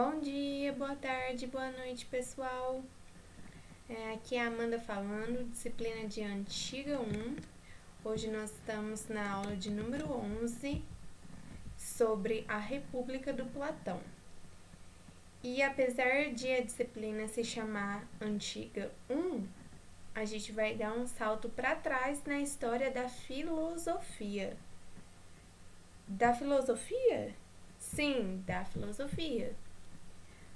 Bom dia, boa tarde, boa noite, pessoal. É, aqui é a Amanda falando, disciplina de Antiga 1. Hoje nós estamos na aula de número 11 sobre a República do Platão. E apesar de a disciplina se chamar Antiga 1, a gente vai dar um salto para trás na história da filosofia. Da filosofia? Sim, da filosofia.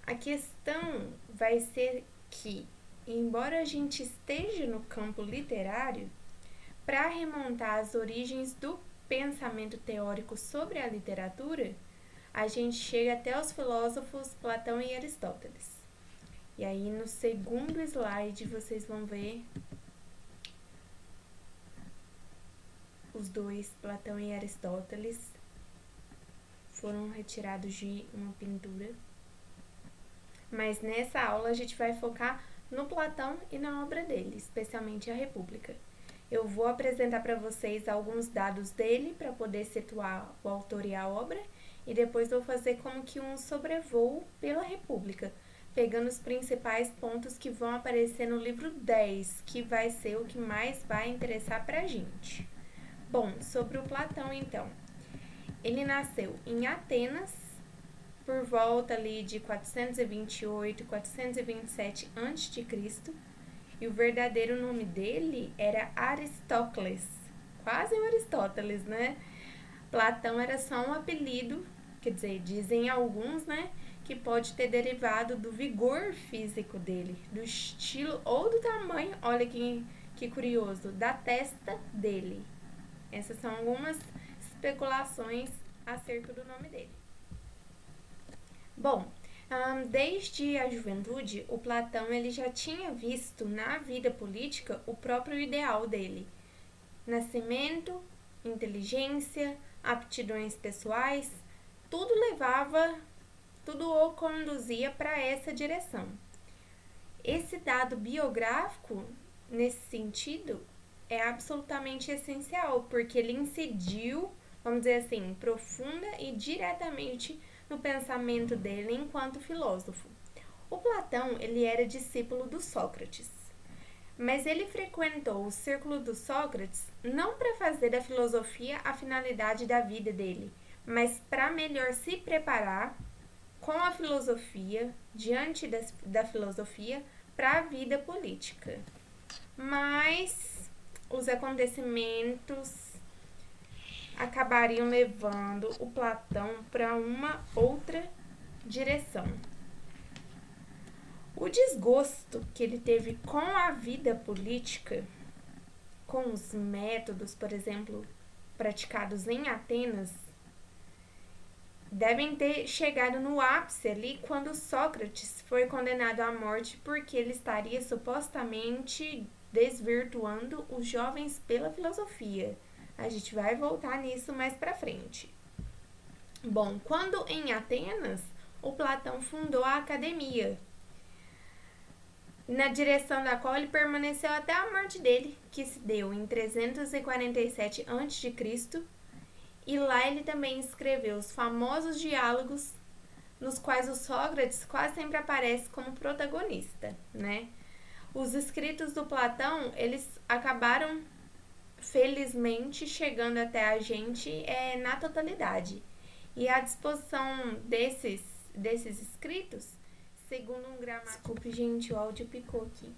A questão vai ser que, embora a gente esteja no campo literário, para remontar as origens do pensamento teórico sobre a literatura, a gente chega até os filósofos Platão e Aristóteles. E aí no segundo slide vocês vão ver os dois, Platão e Aristóteles, foram retirados de uma pintura. Mas nessa aula a gente vai focar no Platão e na obra dele, especialmente a República. Eu vou apresentar para vocês alguns dados dele para poder situar o autor e a obra, e depois vou fazer como que um sobrevoo pela República, pegando os principais pontos que vão aparecer no livro 10, que vai ser o que mais vai interessar para a gente. Bom, sobre o Platão então. Ele nasceu em Atenas por volta ali de 428, 427 a.C. E o verdadeiro nome dele era Aristócles, quase um Aristóteles, né? Platão era só um apelido, quer dizer, dizem alguns, né, que pode ter derivado do vigor físico dele, do estilo ou do tamanho, olha que, que curioso, da testa dele. Essas são algumas especulações acerca do nome dele. Bom, desde a juventude, o Platão ele já tinha visto na vida política o próprio ideal dele: nascimento, inteligência, aptidões pessoais, tudo levava, tudo o conduzia para essa direção. Esse dado biográfico, nesse sentido, é absolutamente essencial, porque ele incidiu, vamos dizer assim, profunda e diretamente no pensamento dele enquanto filósofo. O Platão, ele era discípulo do Sócrates. Mas ele frequentou o círculo do Sócrates não para fazer da filosofia a finalidade da vida dele, mas para melhor se preparar com a filosofia, diante das, da filosofia, para a vida política. Mas os acontecimentos acabariam levando o Platão para uma outra direção. O desgosto que ele teve com a vida política, com os métodos, por exemplo, praticados em Atenas, devem ter chegado no ápice ali quando Sócrates foi condenado à morte porque ele estaria supostamente desvirtuando os jovens pela filosofia. A gente vai voltar nisso mais para frente. Bom, quando em Atenas, o Platão fundou a academia, na direção da qual ele permaneceu até a morte dele, que se deu em 347 a.C., e lá ele também escreveu os famosos diálogos nos quais o Sócrates quase sempre aparece como protagonista, né? Os escritos do Platão, eles acabaram felizmente chegando até a gente é, na totalidade. E a disposição desses, desses escritos, segundo um gramático. Desculpe, gente, o áudio picou aqui.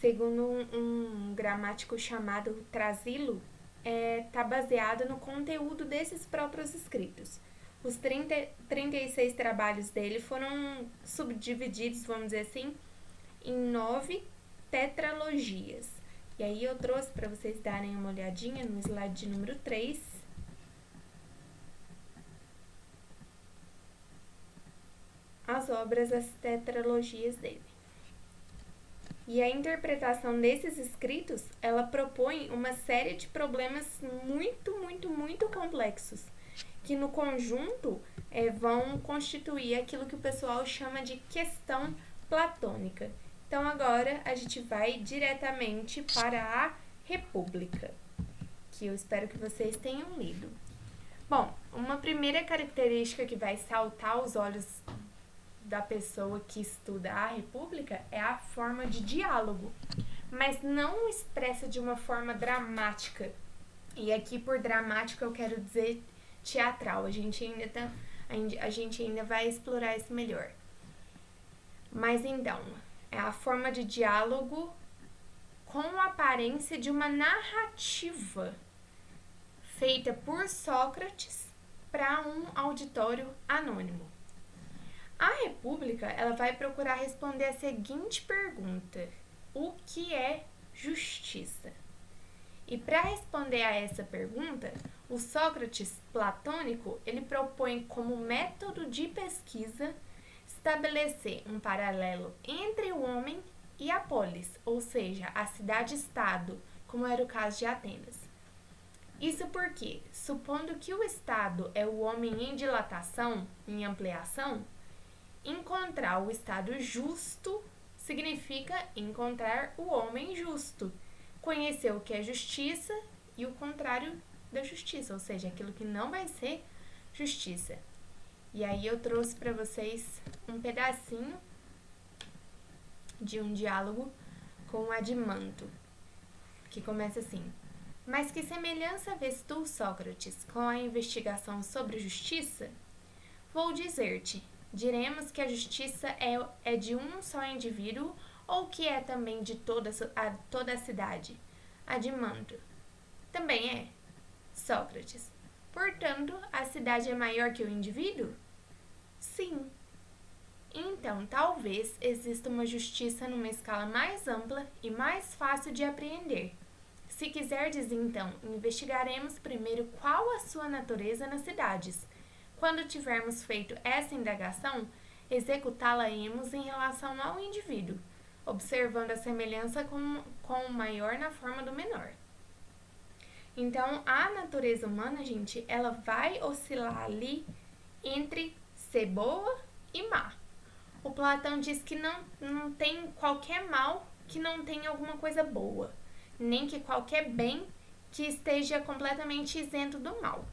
Segundo um, um gramático chamado Trasilo, está é, tá baseado no conteúdo desses próprios escritos. Os 30, 36 trabalhos dele foram subdivididos, vamos dizer assim, em nove tetralogias. E aí eu trouxe para vocês darem uma olhadinha no slide número 3. As obras, as tetralogias dele. E a interpretação desses escritos, ela propõe uma série de problemas muito, muito, muito complexos, que no conjunto é, vão constituir aquilo que o pessoal chama de questão platônica. Então agora a gente vai diretamente para a República, que eu espero que vocês tenham lido. Bom, uma primeira característica que vai saltar aos olhos da pessoa que estuda a República é a forma de diálogo, mas não expressa de uma forma dramática. E aqui por dramática eu quero dizer teatral. A gente ainda tá, a gente ainda vai explorar isso melhor. Mas então, é a forma de diálogo com a aparência de uma narrativa feita por Sócrates para um auditório anônimo. A República ela vai procurar responder a seguinte pergunta: o que é justiça? E para responder a essa pergunta, o Sócrates platônico ele propõe como método de pesquisa estabelecer um paralelo entre o homem e a polis, ou seja, a cidade-estado, como era o caso de Atenas. Isso porque, supondo que o estado é o homem em dilatação, em ampliação, encontrar o estado justo significa encontrar o homem justo, conhecer o que é justiça e o contrário da justiça, ou seja, aquilo que não vai ser justiça. E aí eu trouxe para vocês um pedacinho de um diálogo com o Adimanto, que começa assim: Mas que semelhança vês tu, Sócrates, com a investigação sobre justiça? Vou dizer-te: diremos que a justiça é, é de um só indivíduo ou que é também de toda a, toda a cidade? Adimanto: Também é. Sócrates: Portanto, a cidade é maior que o indivíduo? Sim. Então, talvez exista uma justiça numa escala mais ampla e mais fácil de apreender. Se quiserdes, então, investigaremos primeiro qual a sua natureza nas cidades. Quando tivermos feito essa indagação, executá-la-emos em relação ao indivíduo, observando a semelhança com, com o maior na forma do menor. Então, a natureza humana, gente, ela vai oscilar ali entre ser boa e má. O Platão diz que não, não tem qualquer mal que não tenha alguma coisa boa, nem que qualquer bem que esteja completamente isento do mal.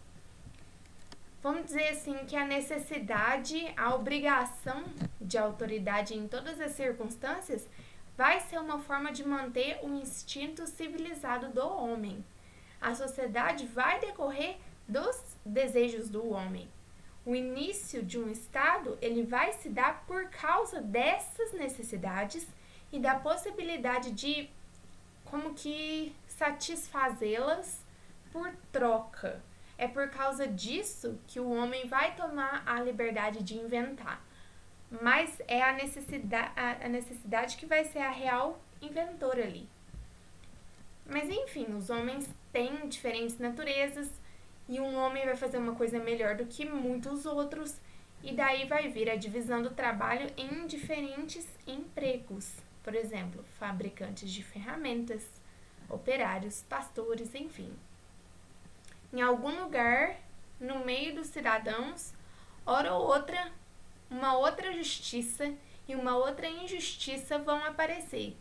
Vamos dizer assim que a necessidade, a obrigação de autoridade em todas as circunstâncias vai ser uma forma de manter o instinto civilizado do homem. A sociedade vai decorrer dos desejos do homem o início de um estado ele vai se dar por causa dessas necessidades e da possibilidade de como que satisfazê-las por troca. É por causa disso que o homem vai tomar a liberdade de inventar. Mas é a necessidade, a necessidade que vai ser a real inventora ali. Mas enfim, os homens têm diferentes naturezas, e um homem vai fazer uma coisa melhor do que muitos outros, e daí vai vir a divisão do trabalho em diferentes empregos. Por exemplo, fabricantes de ferramentas, operários, pastores, enfim. Em algum lugar, no meio dos cidadãos, hora ou outra, uma outra justiça e uma outra injustiça vão aparecer.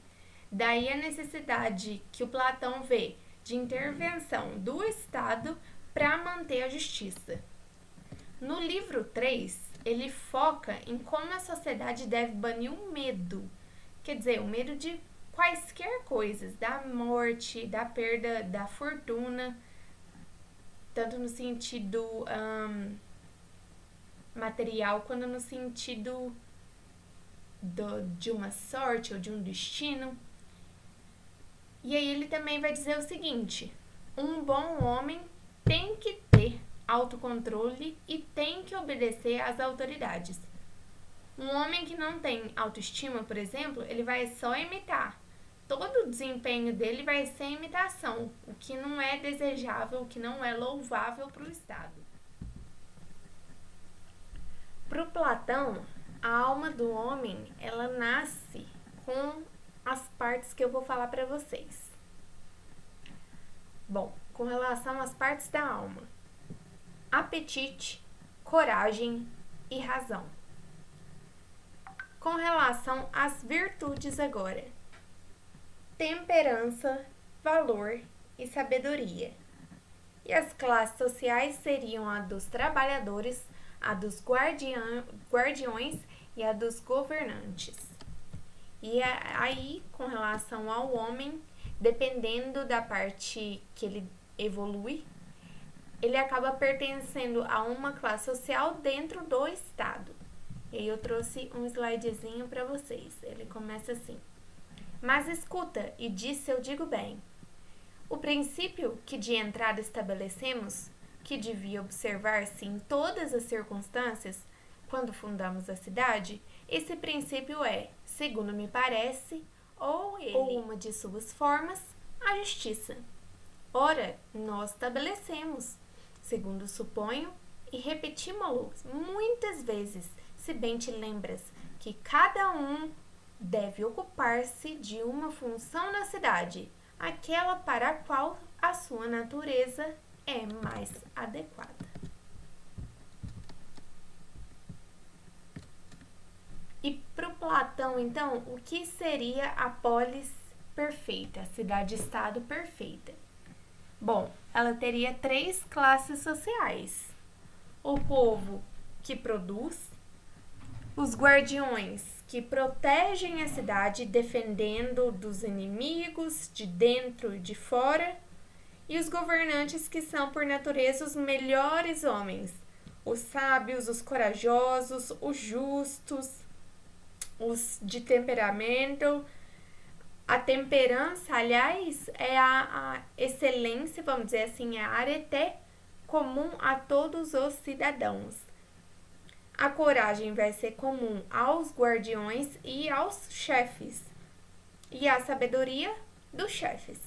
Daí a necessidade que o Platão vê de intervenção do Estado para manter a justiça. No livro 3, ele foca em como a sociedade deve banir o medo, quer dizer, o medo de quaisquer coisas, da morte, da perda da fortuna, tanto no sentido um, material quanto no sentido do, de uma sorte ou de um destino. E aí ele também vai dizer o seguinte: um bom homem tem que ter autocontrole e tem que obedecer às autoridades. Um homem que não tem autoestima, por exemplo, ele vai só imitar. Todo o desempenho dele vai ser imitação, o que não é desejável, o que não é louvável para o Estado. Para o Platão, a alma do homem ela nasce com as partes que eu vou falar para vocês. Bom, com relação às partes da alma: apetite, coragem e razão. Com relação às virtudes agora: temperança, valor e sabedoria. E as classes sociais seriam a dos trabalhadores, a dos guardiã, guardiões e a dos governantes. E aí, com relação ao homem, dependendo da parte que ele evolui, ele acaba pertencendo a uma classe social dentro do Estado. E aí eu trouxe um slidezinho para vocês. Ele começa assim: Mas escuta, e disse eu digo bem. O princípio que de entrada estabelecemos, que devia observar-se em todas as circunstâncias, quando fundamos a cidade, esse princípio é, segundo me parece, ou ele, ou uma de suas formas, a justiça. Ora, nós estabelecemos, segundo suponho, e repetimos-lo muitas vezes, se bem te lembras que cada um deve ocupar-se de uma função na cidade, aquela para a qual a sua natureza é mais adequada. E para o Platão, então, o que seria a polis perfeita, a cidade-estado perfeita? Bom, ela teria três classes sociais: o povo que produz, os guardiões que protegem a cidade defendendo dos inimigos de dentro e de fora, e os governantes que são por natureza os melhores homens, os sábios, os corajosos, os justos, os de temperamento, a temperança, aliás, é a, a excelência, vamos dizer assim, é a arete comum a todos os cidadãos. A coragem vai ser comum aos guardiões e aos chefes, e a sabedoria dos chefes.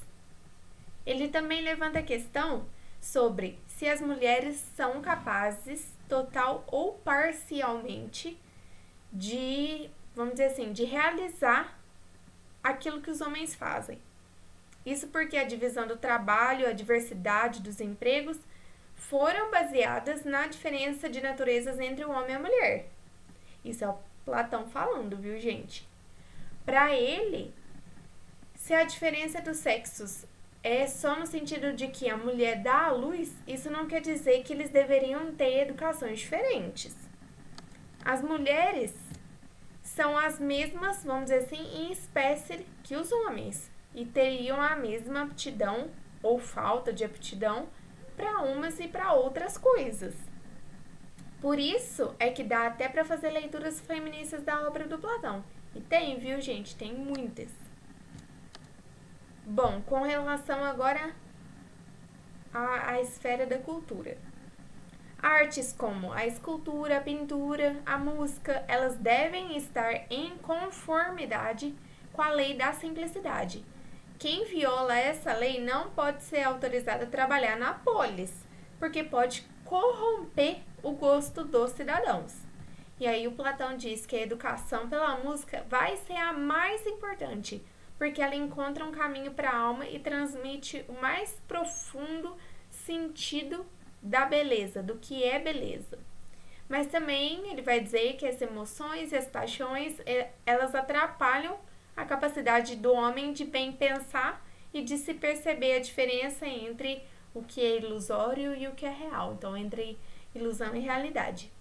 Ele também levanta a questão sobre se as mulheres são capazes, total ou parcialmente, de, vamos dizer assim, de realizar aquilo que os homens fazem. Isso porque a divisão do trabalho, a diversidade dos empregos foram baseadas na diferença de naturezas entre o homem e a mulher. Isso é o Platão falando, viu, gente? Para ele, se a diferença dos sexos é só no sentido de que a mulher dá à luz, isso não quer dizer que eles deveriam ter educações diferentes. As mulheres são as mesmas, vamos dizer assim, em espécie que os homens e teriam a mesma aptidão ou falta de aptidão para umas e para outras coisas. Por isso é que dá até para fazer leituras feministas da obra do Platão. E tem, viu, gente? Tem muitas. Bom, com relação agora à, à esfera da cultura. Artes como a escultura, a pintura, a música, elas devem estar em conformidade com a lei da simplicidade. Quem viola essa lei não pode ser autorizado a trabalhar na polis, porque pode corromper o gosto dos cidadãos. E aí o Platão diz que a educação pela música vai ser a mais importante, porque ela encontra um caminho para a alma e transmite o mais profundo sentido da beleza, do que é beleza. Mas também ele vai dizer que as emoções e as paixões, é, elas atrapalham a capacidade do homem de bem pensar e de se perceber a diferença entre o que é ilusório e o que é real, então entre ilusão e realidade.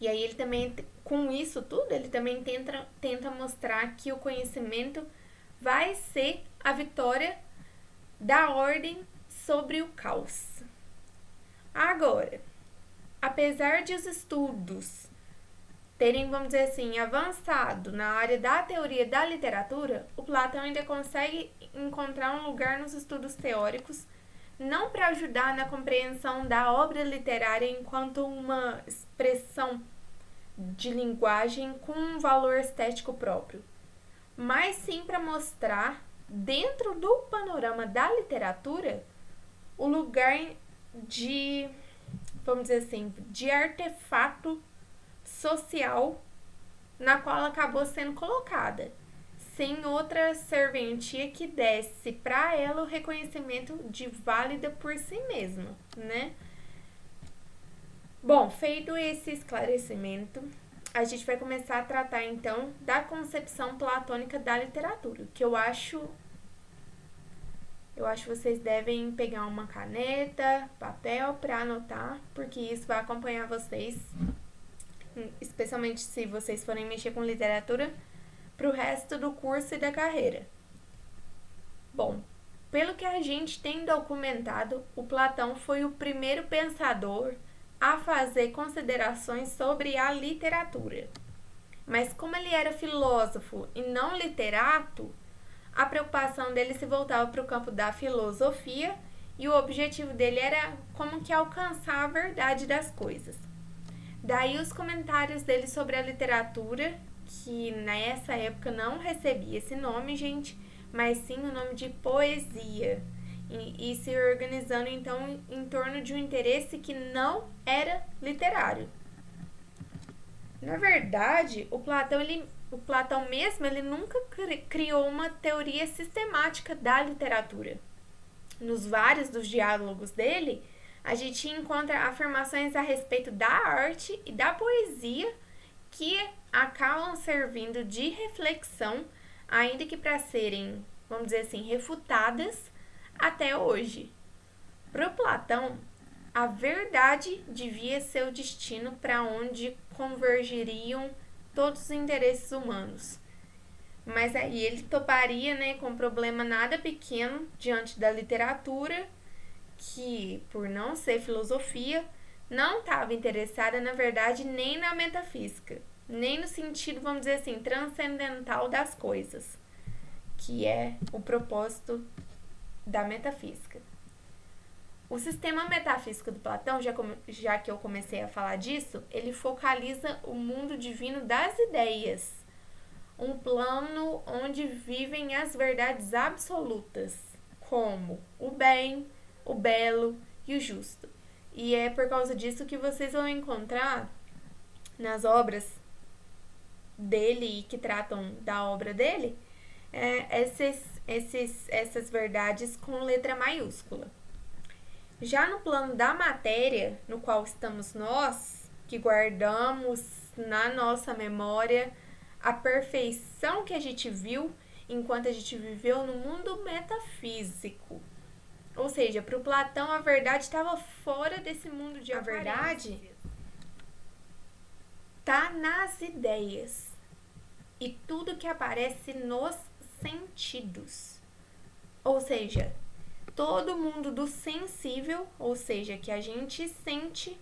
E aí ele também, com isso tudo, ele também tenta, tenta mostrar que o conhecimento vai ser a vitória da ordem sobre o caos. Agora, apesar de os estudos terem, vamos dizer assim, avançado na área da teoria da literatura, o Platão ainda consegue encontrar um lugar nos estudos teóricos, não para ajudar na compreensão da obra literária enquanto uma expressão de linguagem com um valor estético próprio, mas sim para mostrar, dentro do panorama da literatura, o lugar de, vamos dizer assim, de artefato social na qual ela acabou sendo colocada, sem outra serventia que desse para ela o reconhecimento de válida por si mesma, né? Bom, feito esse esclarecimento, a gente vai começar a tratar então da concepção platônica da literatura, que eu acho eu acho que vocês devem pegar uma caneta, papel para anotar, porque isso vai acompanhar vocês especialmente se vocês forem mexer com literatura, para o resto do curso e da carreira. Bom, pelo que a gente tem documentado, o Platão foi o primeiro pensador a fazer considerações sobre a literatura. Mas como ele era filósofo e não literato, a preocupação dele se voltava para o campo da filosofia e o objetivo dele era como que alcançar a verdade das coisas. Daí os comentários dele sobre a literatura, que nessa época não recebia esse nome, gente, mas sim o nome de poesia. E, e, se organizando então em torno de um interesse que não era literário. Na verdade, o Platão, ele, o Platão mesmo, ele nunca criou uma teoria sistemática da literatura. Nos vários dos diálogos dele, a gente encontra afirmações a respeito da arte e da poesia que acabam servindo de reflexão ainda que para serem, vamos dizer assim, refutadas até hoje. Para Platão, a verdade devia ser o destino para onde convergiriam todos os interesses humanos. Mas aí ele toparia né, com um problema nada pequeno diante da literatura, que, por não ser filosofia, não estava interessada, na verdade, nem na metafísica nem no sentido, vamos dizer assim, transcendental das coisas, que é o propósito da metafísica. O sistema metafísico do Platão, já, já que eu comecei a falar disso, ele focaliza o mundo divino das ideias, um plano onde vivem as verdades absolutas, como o bem, o belo e o justo. E é por causa disso que vocês vão encontrar nas obras dele e que tratam da obra dele, é, esses, esses, essas verdades com letra maiúscula. Já no plano da matéria, no qual estamos nós, que guardamos na nossa memória a perfeição que a gente viu enquanto a gente viveu no mundo metafísico. Ou seja, para o Platão a verdade estava fora desse mundo de a verdade tá nas ideias e tudo que aparece nos sentidos. Ou seja, todo mundo do sensível, ou seja, que a gente sente,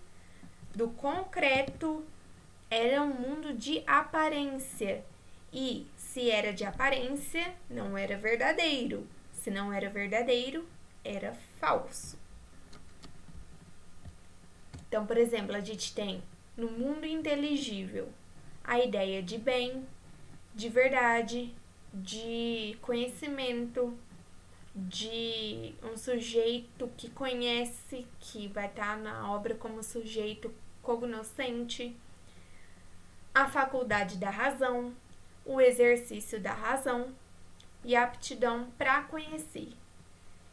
do concreto, era um mundo de aparência. E se era de aparência, não era verdadeiro. Se não era verdadeiro, era falso. Então, por exemplo, a gente tem no mundo inteligível a ideia de bem, de verdade, de conhecimento, de um sujeito que conhece, que vai estar na obra como sujeito cognoscente, a faculdade da razão, o exercício da razão e a aptidão para conhecer.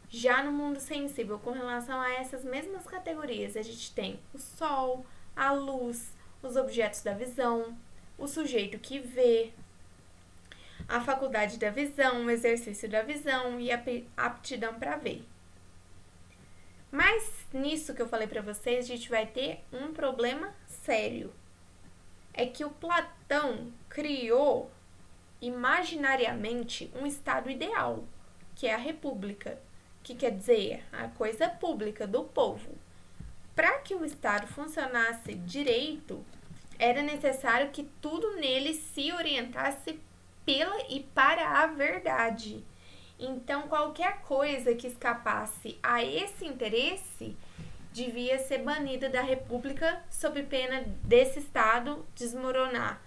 Já no mundo sensível, com relação a essas mesmas categorias, a gente tem o sol, a luz, os objetos da visão, o sujeito que vê, a faculdade da visão, o exercício da visão e a aptidão para ver. Mas nisso que eu falei para vocês, a gente vai ter um problema sério. É que o Platão criou imaginariamente um estado ideal, que é a república, que quer dizer a coisa pública do povo. Para que o Estado funcionasse direito, era necessário que tudo nele se orientasse pela e para a verdade. Então, qualquer coisa que escapasse a esse interesse devia ser banida da República sob pena desse Estado desmoronar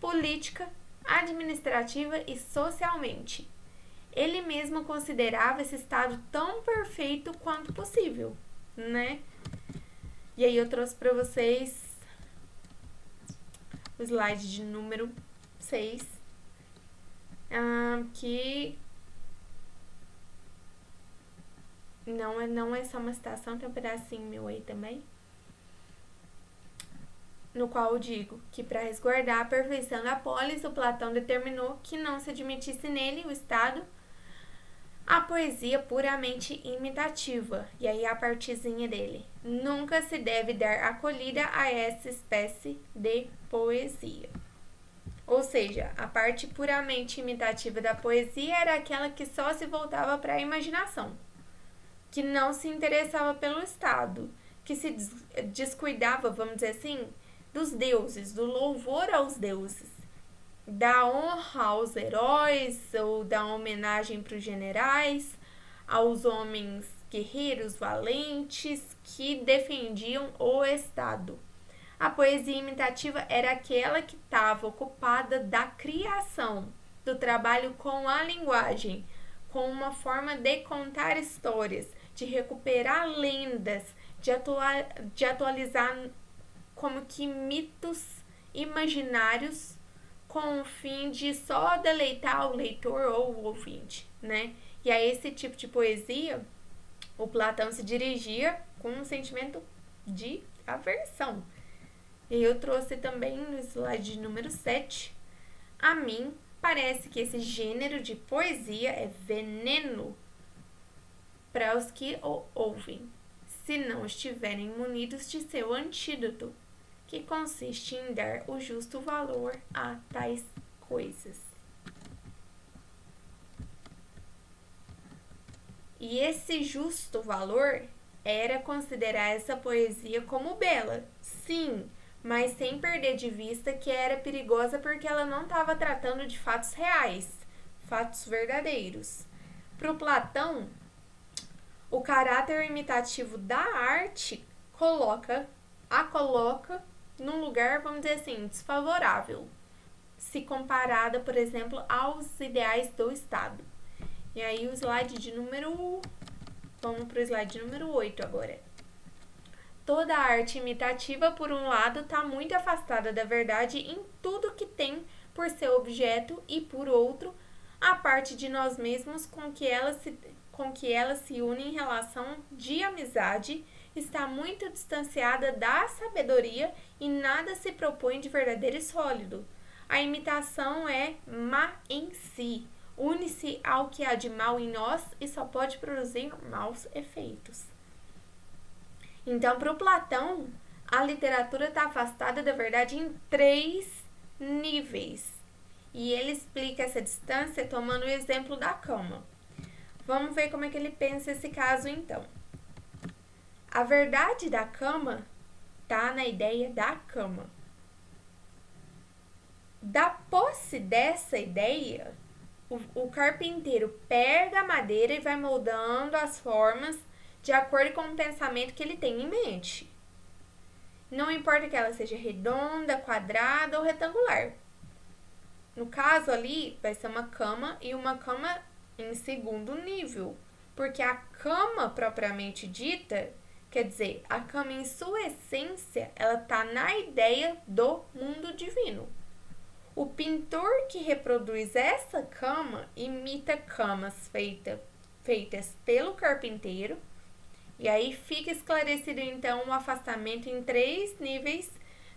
política, administrativa e socialmente. Ele mesmo considerava esse Estado tão perfeito quanto possível, né? E aí eu trouxe para vocês o slide de número 6 que não é, não é só uma citação, tem um pedacinho meu aí também. No qual eu digo que para resguardar a perfeição da polis, o Platão determinou que não se admitisse nele o Estado A poesia puramente imitativa, e aí a partezinha dele. Nunca se deve dar acolhida a essa espécie de poesia. Ou seja, a parte puramente imitativa da poesia era aquela que só se voltava para a imaginação, que não se interessava pelo Estado, que se descuidava, vamos dizer assim, dos deuses, do louvor aos deuses da honra aos heróis ou da homenagem para os generais, aos homens guerreiros valentes que defendiam o Estado. A poesia imitativa era aquela que estava ocupada da criação, do trabalho com a linguagem, com uma forma de contar histórias, de recuperar lendas, de, atua de atualizar como que mitos imaginários com o fim de só deleitar o leitor ou o ouvinte, né? E a esse tipo de poesia, o Platão se dirigia com um sentimento de aversão. E eu trouxe também no slide número 7. A mim parece que esse gênero de poesia é veneno para os que o ouvem, se não estiverem munidos de seu antídoto que consiste em dar o justo valor a tais coisas. E esse justo valor era considerar essa poesia como bela, sim, mas sem perder de vista que era perigosa porque ela não estava tratando de fatos reais, fatos verdadeiros. Para o Platão, o caráter imitativo da arte coloca, a coloca num lugar, vamos dizer assim, desfavorável, se comparada, por exemplo, aos ideais do Estado. E aí o slide de número. Vamos para o slide número 8 agora. Toda a arte imitativa, por um lado, está muito afastada da verdade em tudo que tem por seu objeto, e por outro, a parte de nós mesmos com que ela se, com que ela se une em relação de amizade está muito distanciada da sabedoria e nada se propõe de verdadeiro e sólido. A imitação é má em si, une-se ao que há de mal em nós e só pode produzir maus efeitos. Então, para o Platão, a literatura está afastada da verdade em três níveis. E ele explica essa distância tomando o exemplo da cama. Vamos ver como é que ele pensa esse caso então. A verdade da cama tá na ideia da cama. Da posse dessa ideia, o, o carpinteiro pega a madeira e vai moldando as formas de acordo com o pensamento que ele tem em mente. Não importa que ela seja redonda, quadrada ou retangular. No caso ali, vai ser uma cama e uma cama em segundo nível, porque a cama propriamente dita Quer dizer, a cama em sua essência, ela está na ideia do mundo divino. O pintor que reproduz essa cama imita camas feita, feitas pelo carpinteiro. E aí fica esclarecido então o afastamento em três níveis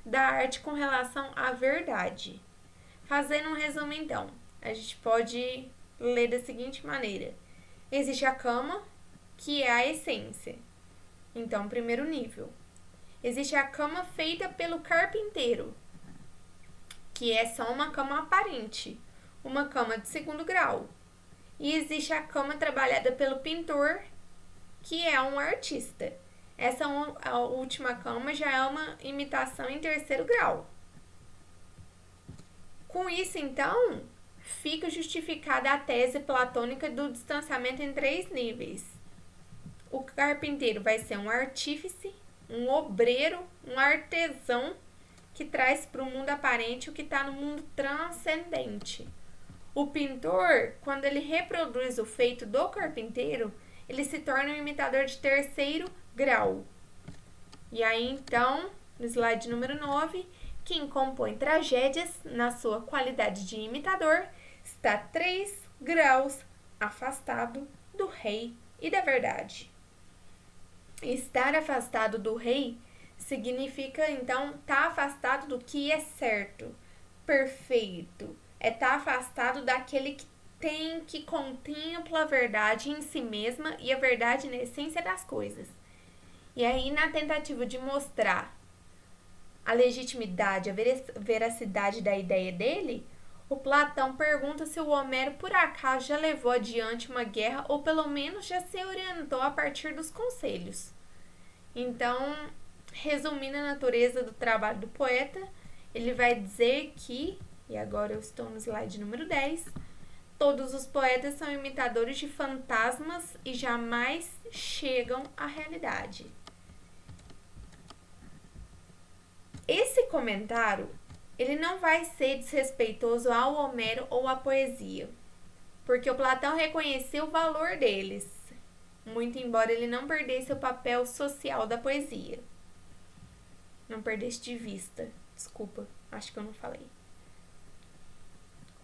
da arte com relação à verdade. Fazendo um resumo então, a gente pode ler da seguinte maneira: existe a cama, que é a essência então, primeiro nível. Existe a cama feita pelo carpinteiro, que é só uma cama aparente, uma cama de segundo grau. E existe a cama trabalhada pelo pintor, que é um artista. Essa última cama já é uma imitação em terceiro grau. Com isso, então, fica justificada a tese platônica do distanciamento em três níveis o carpinteiro vai ser um artífice, um obreiro, um artesão que traz para o mundo aparente o que está no mundo transcendente. O pintor, quando ele reproduz o feito do carpinteiro, ele se torna um imitador de terceiro grau. E aí, então, no slide número 9, quem compõe tragédias na sua qualidade de imitador está 3 graus afastado do rei e da verdade. Estar afastado do rei significa então estar tá afastado do que é certo, perfeito. É estar tá afastado daquele que tem que contempla a verdade em si mesma e a verdade na essência das coisas. E aí, na tentativa de mostrar a legitimidade, a veracidade da ideia dele, o Platão pergunta se o Homero por acaso já levou adiante uma guerra ou pelo menos já se orientou a partir dos conselhos. Então, resumindo a natureza do trabalho do poeta, ele vai dizer que, e agora eu estou no slide número 10, todos os poetas são imitadores de fantasmas e jamais chegam à realidade. Esse comentário, ele não vai ser desrespeitoso ao Homero ou à poesia, porque o Platão reconheceu o valor deles, muito embora ele não perdesse o papel social da poesia. Não perdesse de vista. Desculpa, acho que eu não falei.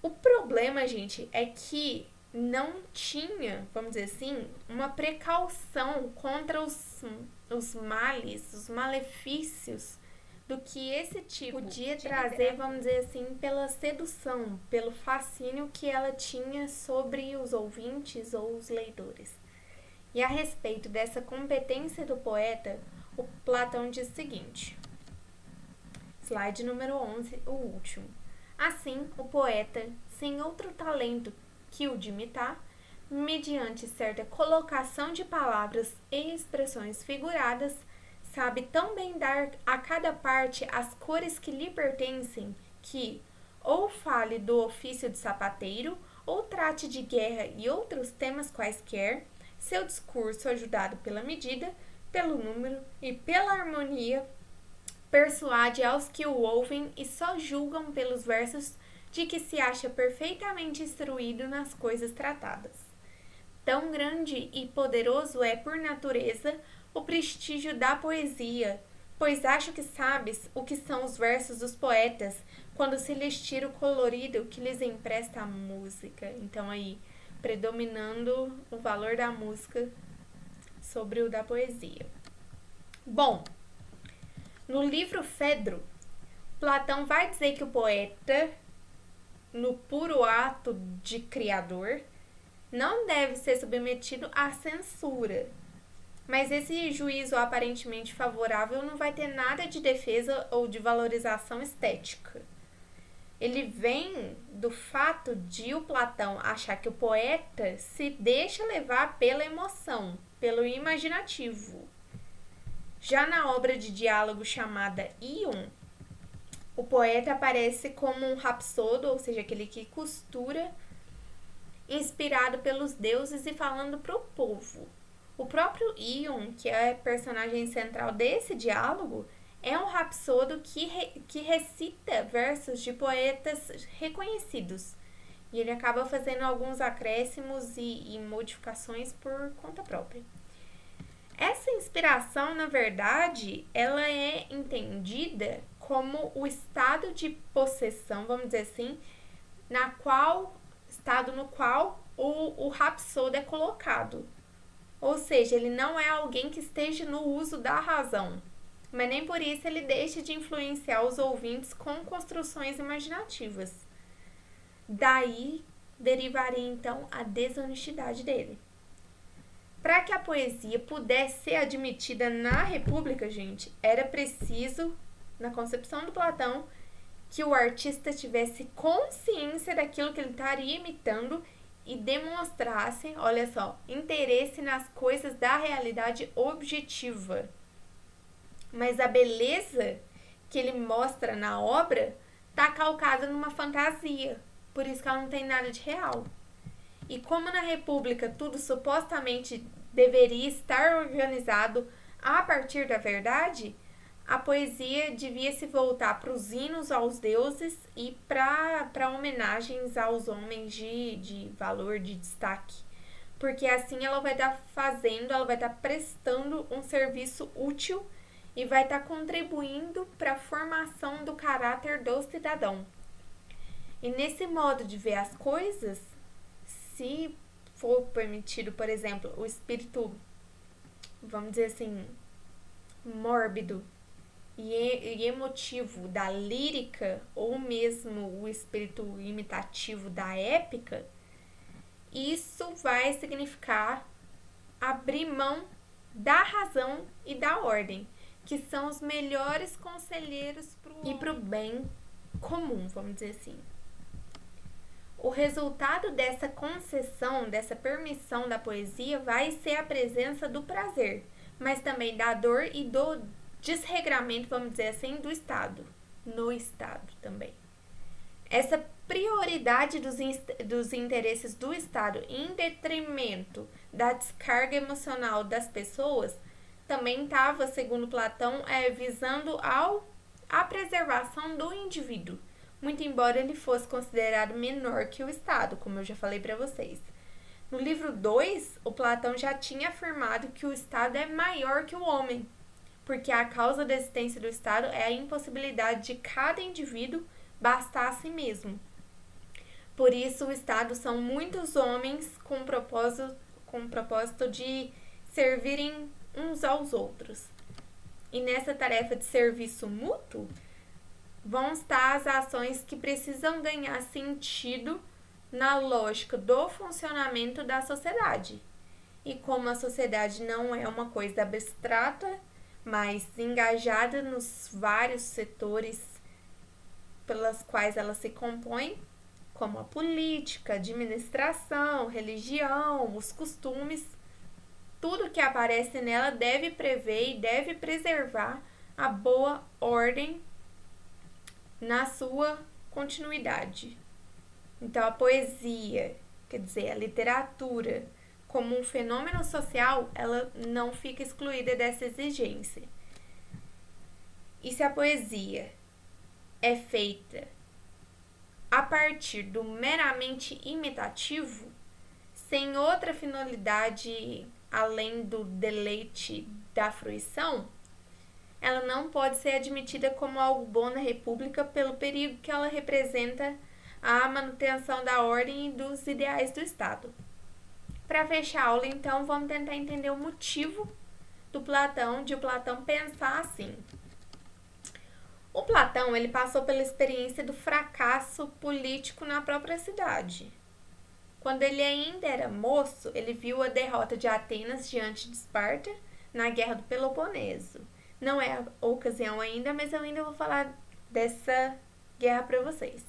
O problema, gente, é que não tinha, vamos dizer assim, uma precaução contra os, os males, os malefícios do que esse tipo podia trazer, vamos dizer assim, pela sedução, pelo fascínio que ela tinha sobre os ouvintes ou os leitores. E a respeito dessa competência do poeta, o Platão diz o seguinte: slide número 11, o último. Assim, o poeta, sem outro talento que o de imitar, mediante certa colocação de palavras e expressões figuradas, sabe tão bem dar a cada parte as cores que lhe pertencem que, ou fale do ofício de sapateiro, ou trate de guerra e outros temas quaisquer, seu discurso, ajudado pela medida, pelo número e pela harmonia, persuade aos que o ouvem e só julgam pelos versos de que se acha perfeitamente instruído nas coisas tratadas. Tão grande e poderoso é, por natureza, o prestígio da poesia, pois acho que sabes o que são os versos dos poetas quando se lhes tira o colorido que lhes empresta a música. Então, aí, predominando o valor da música sobre o da poesia. Bom, no livro Fedro, Platão vai dizer que o poeta, no puro ato de criador, não deve ser submetido à censura, mas esse juízo aparentemente favorável não vai ter nada de defesa ou de valorização estética. Ele vem do fato de o Platão achar que o poeta se deixa levar pela emoção, pelo imaginativo. Já na obra de diálogo chamada Ion, o poeta aparece como um rapsodo, ou seja, aquele que costura, inspirado pelos deuses e falando para o povo. O próprio Ion, que é personagem central desse diálogo, é um rapsodo que, re, que recita versos de poetas reconhecidos. E ele acaba fazendo alguns acréscimos e, e modificações por conta própria. Essa inspiração, na verdade, ela é entendida como o estado de possessão, vamos dizer assim, na qual estado no qual o, o rapsodo é colocado. Ou seja, ele não é alguém que esteja no uso da razão, mas nem por isso ele deixa de influenciar os ouvintes com construções imaginativas. Daí derivaria então a desonestidade dele. Para que a poesia pudesse ser admitida na República, gente, era preciso, na concepção do Platão, que o artista tivesse consciência daquilo que ele estaria imitando e demonstrasse, olha só, interesse nas coisas da realidade objetiva. Mas a beleza que ele mostra na obra está calcada numa fantasia, por isso que ela não tem nada de real. E como na República tudo supostamente deveria estar organizado a partir da verdade, a poesia devia se voltar para os hinos aos deuses e para homenagens aos homens de, de valor, de destaque. Porque assim ela vai estar tá fazendo, ela vai estar tá prestando um serviço útil e vai estar tá contribuindo para a formação do caráter do cidadão. E nesse modo de ver as coisas, se for permitido, por exemplo, o espírito, vamos dizer assim, mórbido e emotivo da lírica ou mesmo o espírito imitativo da épica, isso vai significar abrir mão da razão e da ordem, que são os melhores conselheiros pro e para o bem comum, vamos dizer assim. O resultado dessa concessão, dessa permissão da poesia, vai ser a presença do prazer, mas também da dor e do desregramento, vamos dizer assim, do Estado, no Estado também. Essa prioridade dos, dos interesses do Estado em detrimento da descarga emocional das pessoas também estava, segundo Platão, é, visando ao, a preservação do indivíduo, muito embora ele fosse considerado menor que o Estado, como eu já falei para vocês. No livro 2, o Platão já tinha afirmado que o Estado é maior que o homem, porque a causa da existência do Estado é a impossibilidade de cada indivíduo bastar a si mesmo. Por isso, o Estado são muitos homens com propósito, com propósito de servirem uns aos outros. E nessa tarefa de serviço mútuo, vão estar as ações que precisam ganhar sentido na lógica do funcionamento da sociedade. E como a sociedade não é uma coisa abstrata, mas engajada nos vários setores pelas quais ela se compõe, como a política, administração, religião, os costumes, tudo que aparece nela deve prever e deve preservar a boa ordem na sua continuidade. Então, a poesia, quer dizer, a literatura, como um fenômeno social, ela não fica excluída dessa exigência. E se a poesia é feita a partir do meramente imitativo, sem outra finalidade além do deleite da fruição, ela não pode ser admitida como algo bom na República pelo perigo que ela representa à manutenção da ordem e dos ideais do Estado. Para fechar a aula, então, vamos tentar entender o motivo do Platão, de o Platão pensar assim. O Platão, ele passou pela experiência do fracasso político na própria cidade. Quando ele ainda era moço, ele viu a derrota de Atenas diante de Esparta na Guerra do Peloponeso. Não é a ocasião ainda, mas eu ainda vou falar dessa guerra para vocês.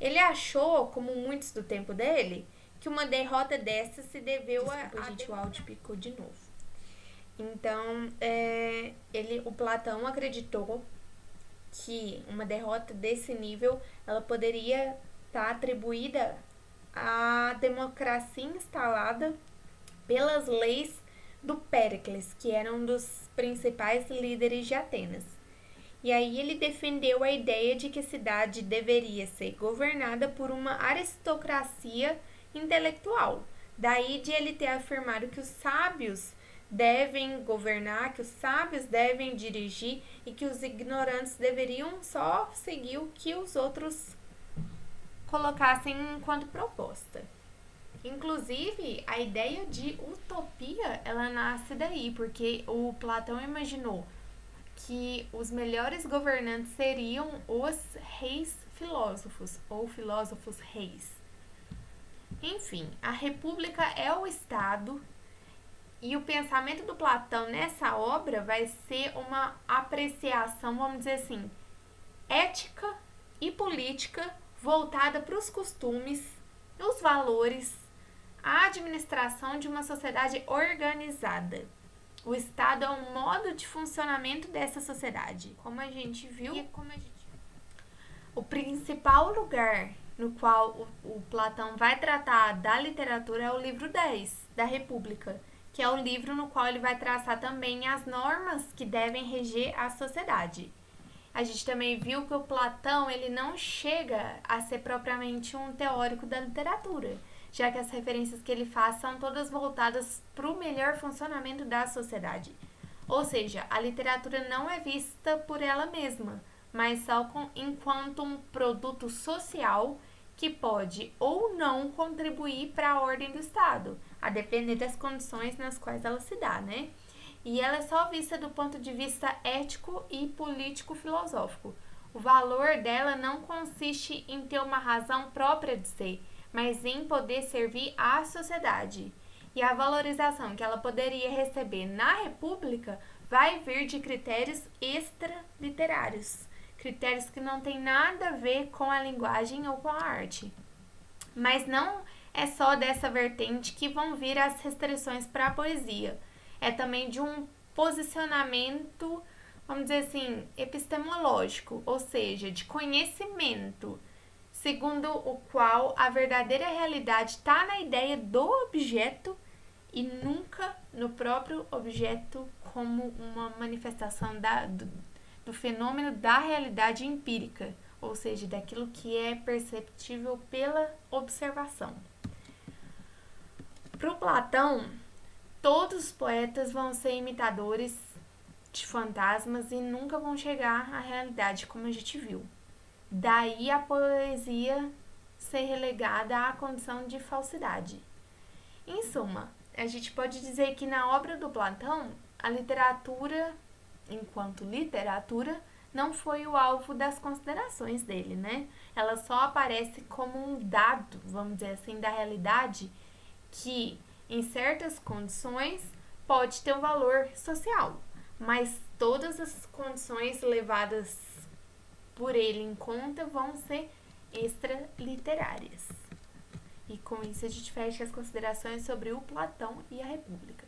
Ele achou, como muitos do tempo dele, que uma derrota dessa se deveu Desculpa, a. gente, o áudio picou de novo. Então, é, ele, o Platão acreditou que uma derrota desse nível ela poderia estar tá atribuída à democracia instalada pelas leis do Péricles, que era um dos principais líderes de Atenas. E aí ele defendeu a ideia de que a cidade deveria ser governada por uma aristocracia intelectual. Daí de ele ter afirmado que os sábios devem governar, que os sábios devem dirigir e que os ignorantes deveriam só seguir o que os outros colocassem enquanto proposta. Inclusive, a ideia de utopia, ela nasce daí, porque o Platão imaginou que os melhores governantes seriam os reis filósofos ou filósofos reis. Enfim, a república é o Estado e o pensamento do Platão nessa obra vai ser uma apreciação, vamos dizer assim, ética e política voltada para os costumes, os valores, a administração de uma sociedade organizada. O Estado é um modo de funcionamento dessa sociedade, como a gente viu. Como a gente... O principal lugar no qual o, o Platão vai tratar da literatura é o livro 10 da República que é o livro no qual ele vai traçar também as normas que devem reger a sociedade. A gente também viu que o Platão ele não chega a ser propriamente um teórico da literatura, já que as referências que ele faz são todas voltadas para o melhor funcionamento da sociedade. Ou seja, a literatura não é vista por ela mesma, mas só com, enquanto um produto social que pode ou não contribuir para a ordem do Estado, a depender das condições nas quais ela se dá, né? E ela é só vista do ponto de vista ético e político-filosófico. O valor dela não consiste em ter uma razão própria de ser, mas em poder servir à sociedade. E a valorização que ela poderia receber na República vai vir de critérios extraliterários, critérios que não têm nada a ver com a linguagem ou com a arte. Mas não é só dessa vertente que vão vir as restrições para a poesia. É também de um posicionamento, vamos dizer assim, epistemológico, ou seja, de conhecimento, segundo o qual a verdadeira realidade está na ideia do objeto e nunca no próprio objeto como uma manifestação da, do, do fenômeno da realidade empírica, ou seja, daquilo que é perceptível pela observação. Para o Platão, todos os poetas vão ser imitadores de fantasmas e nunca vão chegar à realidade, como a gente viu. Daí a poesia ser relegada à condição de falsidade. Em suma, a gente pode dizer que na obra do Platão, a literatura, enquanto literatura, não foi o alvo das considerações dele, né? Ela só aparece como um dado, vamos dizer assim, da realidade que, em certas condições, pode ter um valor social, mas todas as condições levadas por ele em conta vão ser extraliterárias. E com isso a gente fecha as considerações sobre o Platão e a República.